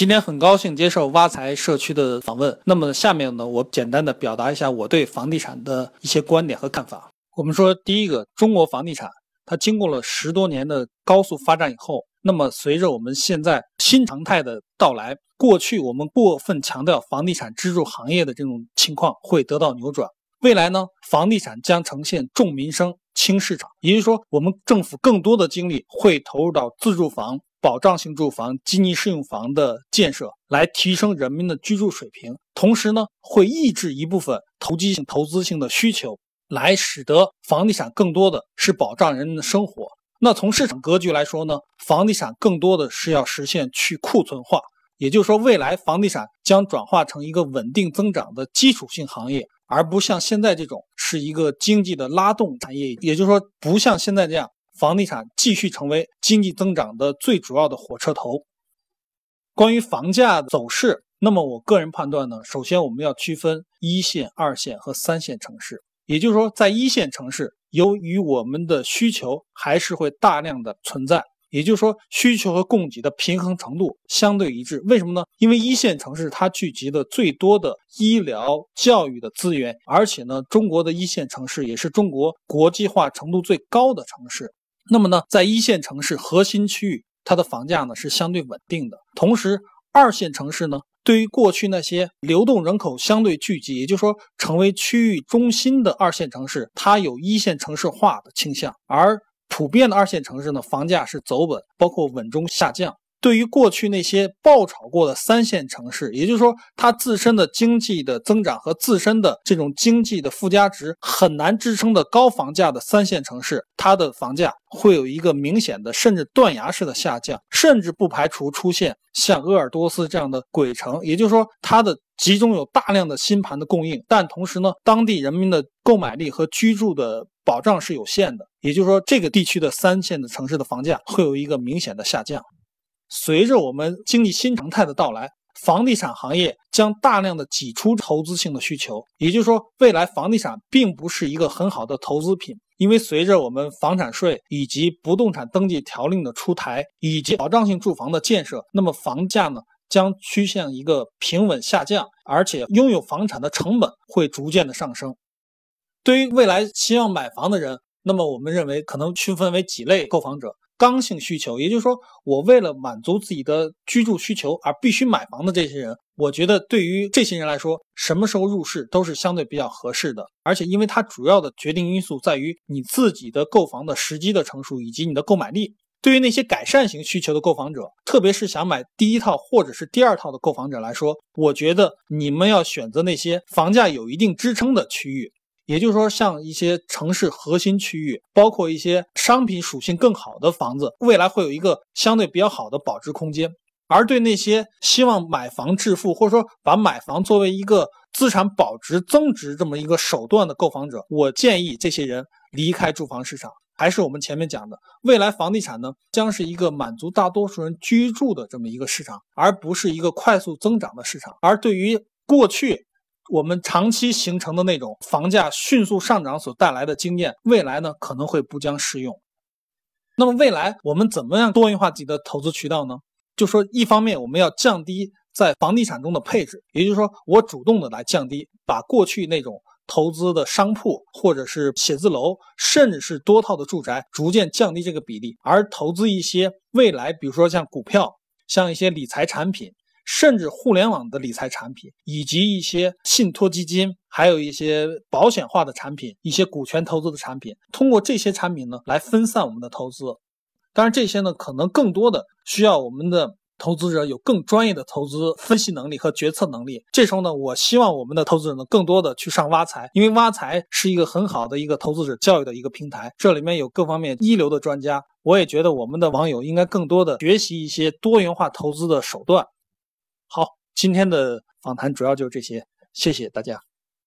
今天很高兴接受挖财社区的访问。那么下面呢，我简单的表达一下我对房地产的一些观点和看法。我们说，第一个，中国房地产它经过了十多年的高速发展以后，那么随着我们现在新常态的到来，过去我们过分强调房地产支柱行业的这种情况会得到扭转。未来呢，房地产将呈现重民生轻市场，也就是说，我们政府更多的精力会投入到自住房。保障性住房、经济适用房的建设，来提升人民的居住水平，同时呢，会抑制一部分投机性、投资性的需求，来使得房地产更多的是保障人民的生活。那从市场格局来说呢，房地产更多的是要实现去库存化，也就是说，未来房地产将转化成一个稳定增长的基础性行业，而不像现在这种是一个经济的拉动产业。也就是说，不像现在这样。房地产继续成为经济增长的最主要的火车头。关于房价走势，那么我个人判断呢，首先我们要区分一线、二线和三线城市。也就是说，在一线城市，由于我们的需求还是会大量的存在，也就是说，需求和供给的平衡程度相对一致。为什么呢？因为一线城市它聚集的最多的医疗、教育的资源，而且呢，中国的一线城市也是中国国际化程度最高的城市。那么呢，在一线城市核心区域，它的房价呢是相对稳定的。同时，二线城市呢，对于过去那些流动人口相对聚集，也就是说成为区域中心的二线城市，它有一线城市化的倾向。而普遍的二线城市呢，房价是走稳，包括稳中下降。对于过去那些爆炒过的三线城市，也就是说，它自身的经济的增长和自身的这种经济的附加值很难支撑的高房价的三线城市，它的房价会有一个明显的甚至断崖式的下降，甚至不排除出现像鄂尔多斯这样的鬼城。也就是说，它的集中有大量的新盘的供应，但同时呢，当地人民的购买力和居住的保障是有限的。也就是说，这个地区的三线的城市的房价会有一个明显的下降。随着我们经济新常态的到来，房地产行业将大量的挤出投资性的需求。也就是说，未来房地产并不是一个很好的投资品，因为随着我们房产税以及不动产登记条令的出台，以及保障性住房的建设，那么房价呢将趋向一个平稳下降，而且拥有房产的成本会逐渐的上升。对于未来希望买房的人，那么我们认为可能区分为几类购房者。刚性需求，也就是说，我为了满足自己的居住需求而必须买房的这些人，我觉得对于这些人来说，什么时候入市都是相对比较合适的。而且，因为它主要的决定因素在于你自己的购房的时机的成熟以及你的购买力。对于那些改善型需求的购房者，特别是想买第一套或者是第二套的购房者来说，我觉得你们要选择那些房价有一定支撑的区域。也就是说，像一些城市核心区域，包括一些商品属性更好的房子，未来会有一个相对比较好的保值空间。而对那些希望买房致富，或者说把买房作为一个资产保值增值这么一个手段的购房者，我建议这些人离开住房市场。还是我们前面讲的，未来房地产呢，将是一个满足大多数人居住的这么一个市场，而不是一个快速增长的市场。而对于过去，我们长期形成的那种房价迅速上涨所带来的经验，未来呢可能会不将适用。那么未来我们怎么样多元化自己的投资渠道呢？就说一方面我们要降低在房地产中的配置，也就是说我主动的来降低，把过去那种投资的商铺或者是写字楼，甚至是多套的住宅，逐渐降低这个比例，而投资一些未来，比如说像股票，像一些理财产品。甚至互联网的理财产品，以及一些信托基金，还有一些保险化的产品，一些股权投资的产品，通过这些产品呢，来分散我们的投资。当然，这些呢，可能更多的需要我们的投资者有更专业的投资分析能力和决策能力。这时候呢，我希望我们的投资者呢，更多的去上挖财，因为挖财是一个很好的一个投资者教育的一个平台，这里面有各方面一流的专家。我也觉得我们的网友应该更多的学习一些多元化投资的手段。好，今天的访谈主要就这些，谢谢大家。